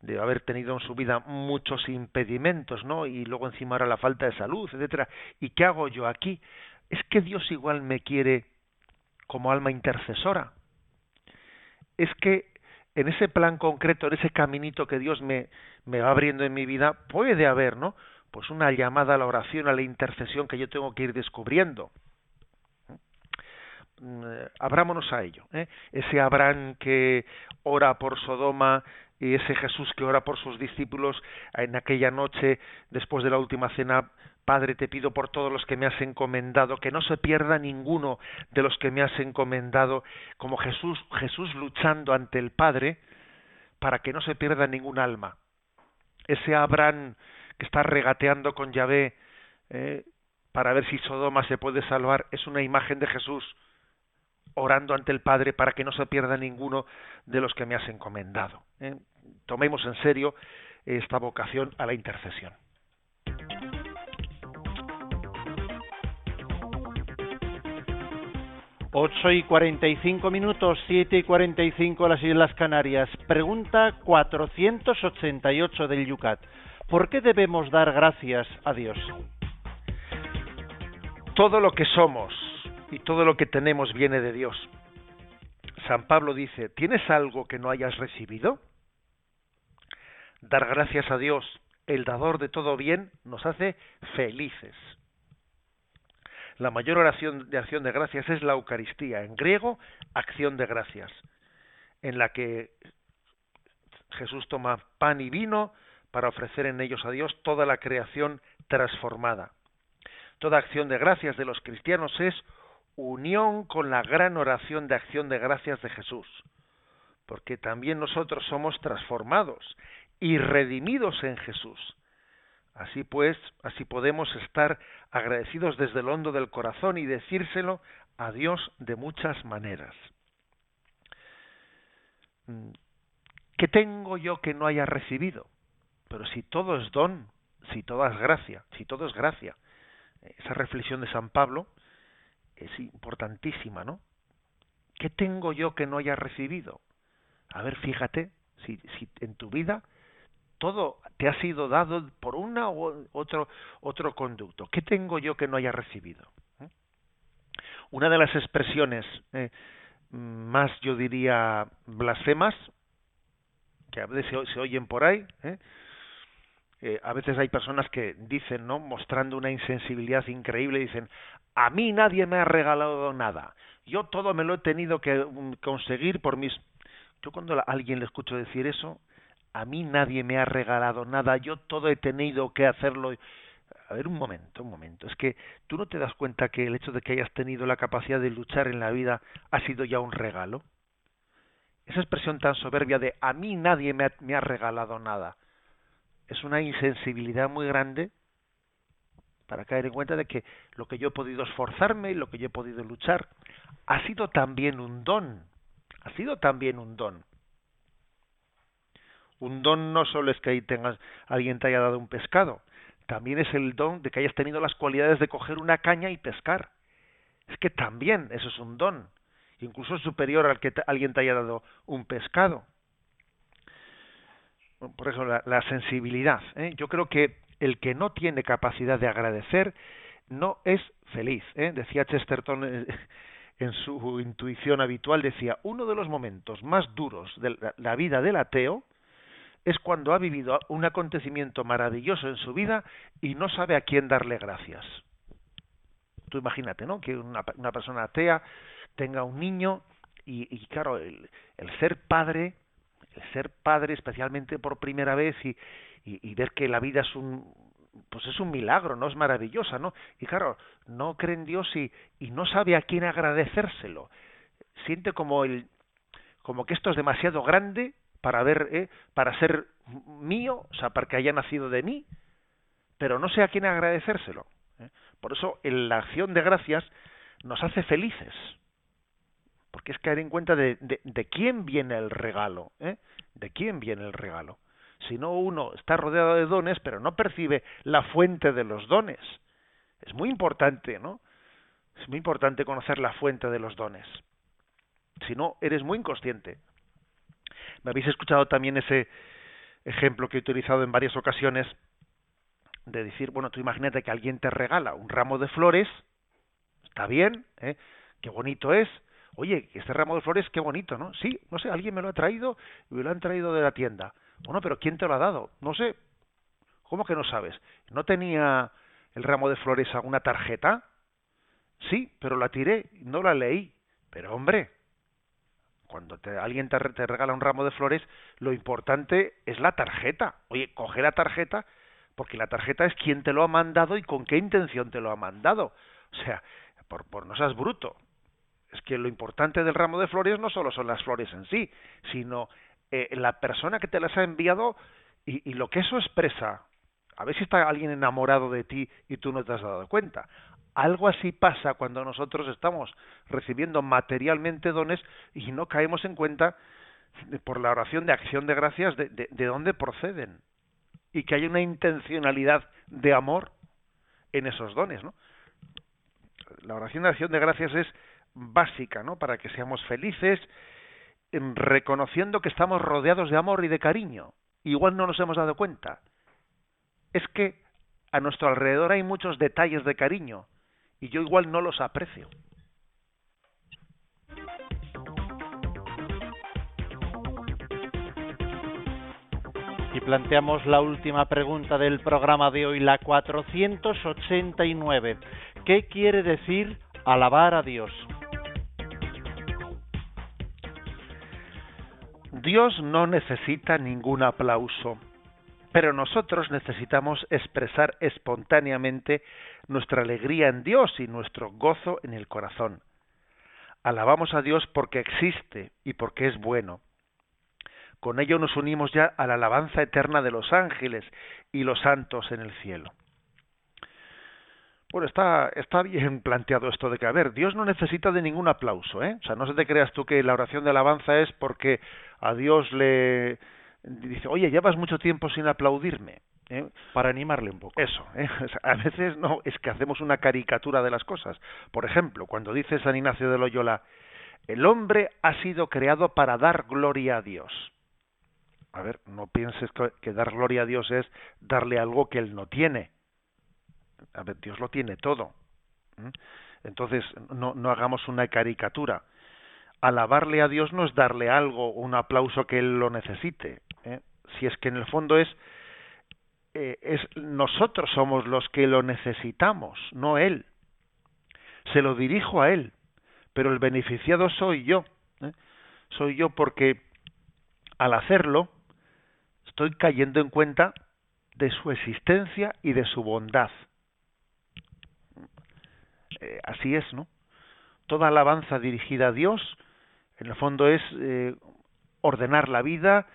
de, haber tenido en su vida muchos impedimentos, ¿no? Y luego encima ahora la falta de salud, etcétera. ¿Y qué hago yo aquí? Es que Dios igual me quiere como alma intercesora. Es que en ese plan concreto, en ese caminito que Dios me, me va abriendo en mi vida, puede haber, ¿no? Pues una llamada a la oración, a la intercesión que yo tengo que ir descubriendo. Mm, abrámonos a ello. ¿eh? Ese Abraham que ora por Sodoma y ese Jesús que ora por sus discípulos en aquella noche después de la última cena, Padre, te pido por todos los que me has encomendado, que no se pierda ninguno de los que me has encomendado, como Jesús, Jesús luchando ante el Padre, para que no se pierda ningún alma. Ese Abraham que está regateando con Yahvé eh, para ver si Sodoma se puede salvar, es una imagen de Jesús orando ante el Padre para que no se pierda ninguno de los que me has encomendado. ¿eh? Tomemos en serio esta vocación a la intercesión. Ocho y cuarenta y cinco minutos, siete y cuarenta y cinco las Islas Canarias. Pregunta 488 del Yucat. ¿Por qué debemos dar gracias a Dios? Todo lo que somos y todo lo que tenemos viene de Dios. San Pablo dice, ¿tienes algo que no hayas recibido? Dar gracias a Dios, el dador de todo bien, nos hace felices. La mayor oración de acción de gracias es la Eucaristía, en griego, acción de gracias, en la que Jesús toma pan y vino para ofrecer en ellos a Dios toda la creación transformada. Toda acción de gracias de los cristianos es unión con la gran oración de acción de gracias de Jesús, porque también nosotros somos transformados y redimidos en Jesús. Así pues, así podemos estar agradecidos desde el hondo del corazón y decírselo a Dios de muchas maneras. Mm, ¿Qué tengo yo que no haya recibido? Pero si todo es don, si todo es gracia, si todo es gracia. Esa reflexión de San Pablo es importantísima, ¿no? ¿Qué tengo yo que no haya recibido? A ver, fíjate, si, si en tu vida todo te ha sido dado por una u otro, otro conducto. ¿Qué tengo yo que no haya recibido? ¿Eh? Una de las expresiones eh, más, yo diría, blasfemas, que a veces se, se oyen por ahí, ¿eh? Eh, a veces hay personas que dicen, ¿no? Mostrando una insensibilidad increíble, dicen, a mí nadie me ha regalado nada, yo todo me lo he tenido que mm, conseguir por mis... Yo cuando a alguien le escucho decir eso, a mí nadie me ha regalado nada, yo todo he tenido que hacerlo. A ver, un momento, un momento. Es que tú no te das cuenta que el hecho de que hayas tenido la capacidad de luchar en la vida ha sido ya un regalo. Esa expresión tan soberbia de a mí nadie me ha, me ha regalado nada es una insensibilidad muy grande para caer en cuenta de que lo que yo he podido esforzarme y lo que yo he podido luchar ha sido también un don, ha sido también un don. Un don no solo es que ahí tengas alguien te haya dado un pescado, también es el don de que hayas tenido las cualidades de coger una caña y pescar. Es que también eso es un don, incluso superior al que alguien te haya dado un pescado por eso la, sensibilidad. ¿eh? Yo creo que el que no tiene capacidad de agradecer no es feliz. ¿eh? Decía Chesterton eh, en su intuición habitual, decía, uno de los momentos más duros de la vida del ateo es cuando ha vivido un acontecimiento maravilloso en su vida y no sabe a quién darle gracias. Tú imagínate, ¿no? Que una, persona atea tenga un niño y, claro, el ser padre ser padre especialmente por primera vez y, y, ver que la vida es un pues es un milagro, no es maravillosa, ¿no? Y claro, no cree en Dios y, y no sabe a quién agradecérselo. Siente como el como que esto es demasiado grande para ver, ¿eh? para ser mío, o sea, para que haya nacido de mí, pero no sé a quién agradecérselo. ¿eh? Por eso en la acción de gracias nos hace felices porque es caer en cuenta de, de, quién viene el regalo, ¿eh? de quién viene el regalo. Si no, uno está rodeado de dones, pero no percibe la fuente de los dones. Es muy importante, ¿no? Es muy importante conocer la fuente de los dones. Si no, eres muy inconsciente. Me habéis escuchado también ese ejemplo que he utilizado en varias ocasiones de decir, bueno, tú imagínate que alguien te regala un ramo de flores, está bien, ¿eh? qué bonito es, oye, este ramo de flores, qué bonito, ¿no? Sí, no sé, alguien me lo ha traído y me lo han traído de la tienda. Bueno, pero ¿quién te lo ha dado? No sé. ¿Cómo que no sabes? ¿No tenía el ramo de flores alguna tarjeta? Sí, pero la tiré, no la leí. Pero hombre, cuando te, alguien te, te, regala un ramo de flores, lo importante es la tarjeta. Oye, coge la tarjeta, porque la tarjeta es quién te lo ha mandado y con qué intención te lo ha mandado. O sea, por, por no seas bruto. Es que lo importante del ramo de flores no solo son las flores en sí, sino eh, la persona que te las ha enviado y, lo que eso expresa. A ver si está alguien enamorado de ti y tú no te has dado cuenta. Algo así pasa cuando nosotros estamos recibiendo materialmente dones y no caemos en cuenta por la oración de acción de gracias de, de, de dónde proceden y que hay una intencionalidad de amor en esos dones, ¿no? La oración de acción de gracias es básica, ¿no? Para que seamos felices, reconociendo que estamos rodeados de amor y de cariño. Igual no nos hemos dado cuenta. Es que a nuestro alrededor hay muchos detalles de cariño y yo igual no los aprecio. Y planteamos la última pregunta del programa de hoy, la 489. ¿Qué quiere decir alabar a Dios? Dios no necesita ningún aplauso, pero nosotros necesitamos expresar espontáneamente nuestra alegría en Dios y nuestro gozo en el corazón. Alabamos a Dios porque existe y porque es bueno. Con ello nos unimos ya a la alabanza eterna de los ángeles y los santos en el cielo. Bueno, está, está bien planteado esto de que, a ver, Dios no necesita de ningún aplauso, ¿eh? O sea, no se te creas tú que la oración de alabanza es porque a Dios le dice, oye, llevas mucho tiempo sin aplaudirme. ¿eh? Para animarle un poco. Eso, ¿eh? o sea, a veces no, es que hacemos una caricatura de las cosas. Por ejemplo, cuando dice San Ignacio de Loyola, el hombre ha sido creado para dar gloria a Dios a ver, no pienses que, que, dar gloria a Dios es darle algo que Él no tiene. A ver, Dios lo tiene todo. Entonces, no, hagamos una caricatura. Alabarle a Dios no es darle algo, un aplauso que Él lo necesite. ¿eh? Si es que en el fondo es, eh, es nosotros somos los que lo necesitamos, no Él. Se lo dirijo a Él, pero el beneficiado soy yo. ¿eh? Soy yo porque al hacerlo, estoy cayendo en cuenta de su existencia y de su bondad. Eh, así es, ¿no? Toda alabanza dirigida a Dios, en el fondo es eh, ordenar la vida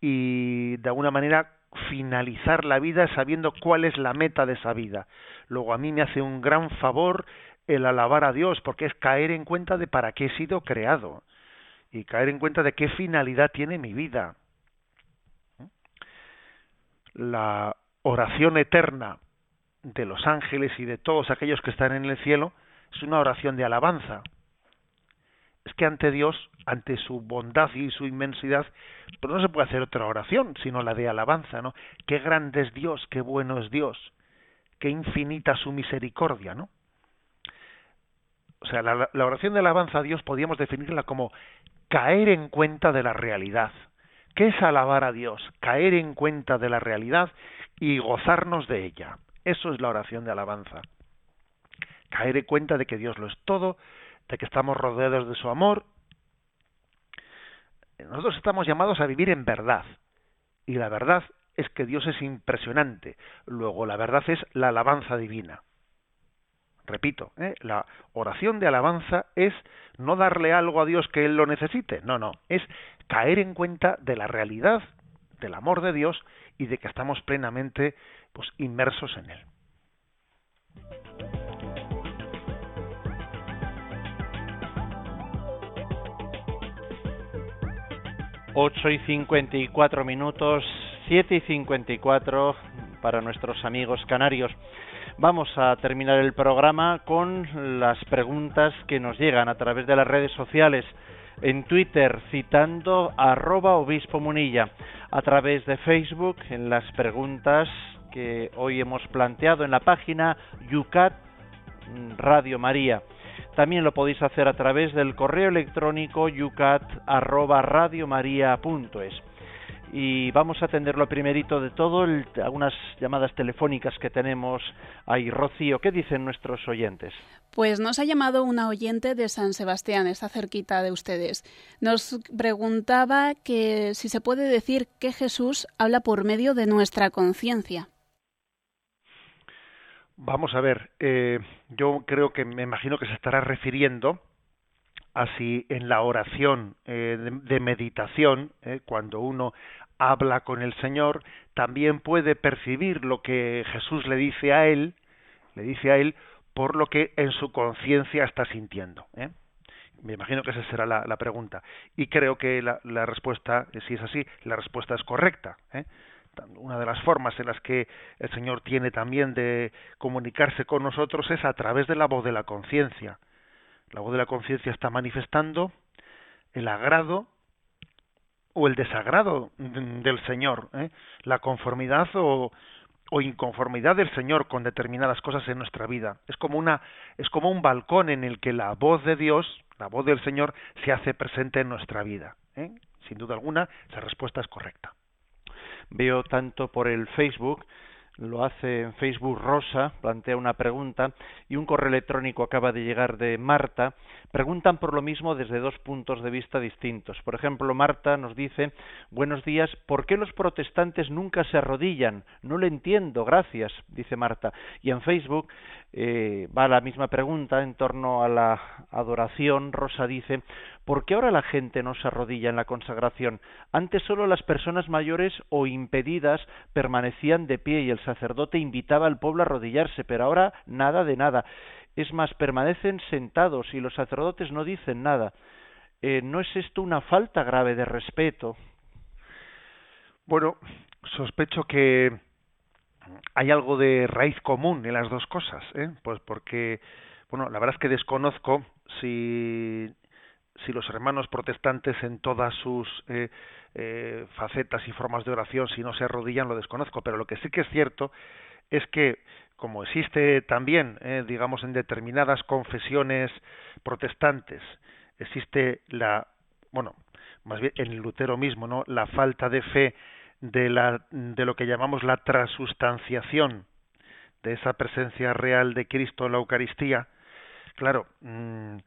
y de alguna manera finalizar la vida sabiendo cuál es la meta de esa vida. Luego a mí me hace un gran favor el alabar a Dios porque es caer en cuenta de para qué he sido creado y caer en cuenta de qué finalidad tiene mi vida la oración eterna de los ángeles y de todos aquellos que están en el cielo es una oración de alabanza. Es que ante Dios, ante su bondad y su inmensidad, pues no se puede hacer otra oración sino la de alabanza, ¿no? Qué grande es Dios, qué bueno es Dios, qué infinita su misericordia, ¿no? O sea, la, la oración de alabanza a Dios podríamos definirla como caer en cuenta de la realidad, ¿Qué es alabar a Dios? Caer en cuenta de la realidad y gozarnos de ella. Eso es la oración de alabanza. Caer en cuenta de que Dios lo es todo, de que estamos rodeados de su amor. Nosotros estamos llamados a vivir en verdad. Y la verdad es que Dios es impresionante. Luego, la verdad es la alabanza divina. Repito, ¿eh? la oración de alabanza es no darle algo a Dios que Él lo necesite. No, no, es caer en cuenta de la realidad del amor de Dios y de que estamos plenamente pues inmersos en él. Ocho y cincuenta y cuatro minutos, siete y cincuenta y cuatro para nuestros amigos canarios. Vamos a terminar el programa con las preguntas que nos llegan a través de las redes sociales en Twitter citando arroba obispo munilla, a través de Facebook en las preguntas que hoy hemos planteado en la página Yucat Radio María. También lo podéis hacer a través del correo electrónico yucat arroba es y vamos a atender lo primerito de todo, algunas llamadas telefónicas que tenemos ahí. Rocío, ¿qué dicen nuestros oyentes? Pues nos ha llamado una oyente de San Sebastián, está cerquita de ustedes. Nos preguntaba que si se puede decir que Jesús habla por medio de nuestra conciencia. Vamos a ver, eh, yo creo que me imagino que se estará refiriendo así en la oración eh, de, meditación, eh, cuando uno habla con el Señor, también puede percibir lo que Jesús le dice a él, le dice a él por lo que en su conciencia está sintiendo. ¿eh? Me imagino que esa será la, la pregunta. Y creo que la, la, respuesta, si es así, la respuesta es correcta. ¿eh? Una de las formas en las que el Señor tiene también de comunicarse con nosotros es a través de la voz de la conciencia. La voz de la conciencia está manifestando el agrado o el desagrado del Señor, ¿eh? la conformidad o, o inconformidad del Señor con determinadas cosas en nuestra vida. Es como una es como un balcón en el que la voz de Dios, la voz del Señor se hace presente en nuestra vida. ¿eh? Sin duda alguna, esa respuesta es correcta. Veo tanto por el Facebook lo hace en Facebook Rosa, plantea una pregunta y un correo electrónico acaba de llegar de Marta. Preguntan por lo mismo desde dos puntos de vista distintos. Por ejemplo, Marta nos dice, buenos días, ¿por qué los protestantes nunca se arrodillan? No lo entiendo, gracias, dice Marta. Y en Facebook eh, va la misma pregunta en torno a la adoración. Rosa dice, ¿por qué ahora la gente no se arrodilla en la consagración? Antes solo las personas mayores o impedidas permanecían de pie y el sacerdote invitaba al pueblo a arrodillarse, pero ahora nada de nada. Es más, permanecen sentados y los sacerdotes no dicen nada. Eh, ¿No es esto una falta grave de respeto? Bueno, sospecho que hay algo de raíz común en las dos cosas, ¿eh? Pues porque, bueno, la verdad es que desconozco si, si los hermanos protestantes en todas sus eh, eh, facetas y formas de oración, si no se arrodillan, lo desconozco, pero lo que sí que es cierto es que, como existe también, eh, digamos, en determinadas confesiones protestantes, existe la, bueno, más bien en Lutero mismo, ¿no? La falta de fe de, la, de lo que llamamos la transustanciación de esa presencia real de Cristo en la Eucaristía, claro, mm,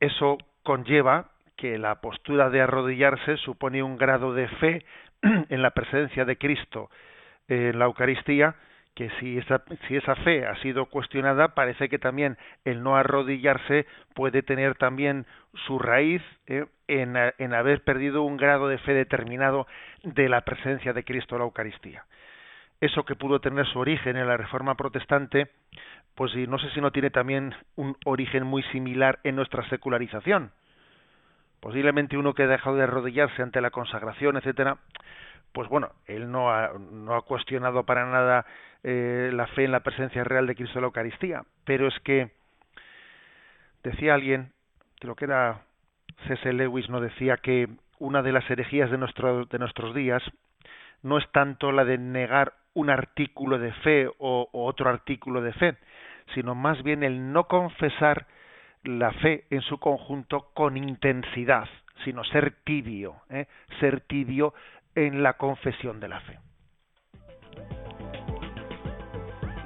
eso conlleva que la postura de arrodillarse supone un grado de fe en la presencia de Cristo en la Eucaristía, que si esa, si esa fe ha sido cuestionada, parece que también el no arrodillarse puede tener también su raíz eh, en, en, haber perdido un grado de fe determinado de la presencia de Cristo en la Eucaristía. Eso que pudo tener su origen en la Reforma Protestante, pues no sé si no tiene también un origen muy similar en nuestra secularización. Posiblemente uno que ha dejado de arrodillarse ante la consagración, etcétera, pues bueno, él no ha, no ha cuestionado para nada eh, la fe en la presencia real de Cristo en la Eucaristía, pero es que decía alguien, creo que era C.S. Lewis, no decía que una de las herejías de, nuestro, de nuestros días no es tanto la de negar un artículo de fe o, otro artículo de fe, sino más bien el no confesar la fe en su conjunto con intensidad, sino ser tibio, ¿eh? ser tibio en la confesión de la fe.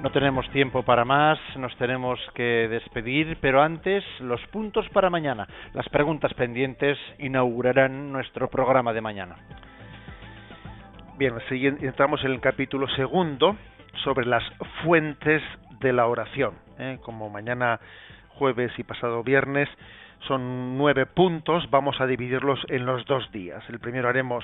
No tenemos tiempo para más, nos tenemos que despedir, pero antes los puntos para mañana. Las preguntas pendientes inaugurarán nuestro programa de mañana. Bien, entramos en el capítulo segundo sobre las fuentes de la oración. ¿eh? Como mañana jueves y pasado viernes son nueve puntos, vamos a dividirlos en los dos días. El primero haremos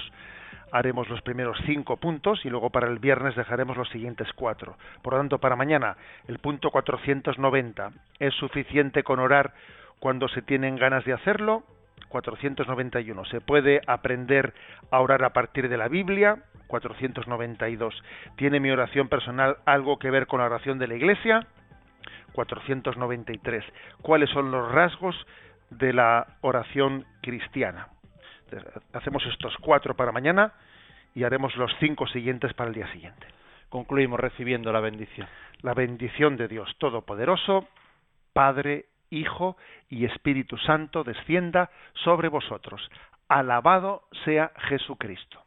haremos los primeros cinco puntos y luego para el viernes dejaremos los siguientes cuatro. Por lo tanto, para mañana, el punto 490, ¿es suficiente con orar cuando se tienen ganas de hacerlo? 491. ¿Se puede aprender a orar a partir de la Biblia? 492. ¿Tiene mi oración personal algo que ver con la oración de la Iglesia? 493. ¿Cuáles son los rasgos de la oración cristiana? Hacemos estos cuatro para mañana y haremos los cinco siguientes para el día siguiente. Concluimos recibiendo la bendición. La bendición de Dios Todopoderoso, Padre, Hijo y Espíritu Santo descienda sobre vosotros. Alabado sea Jesucristo.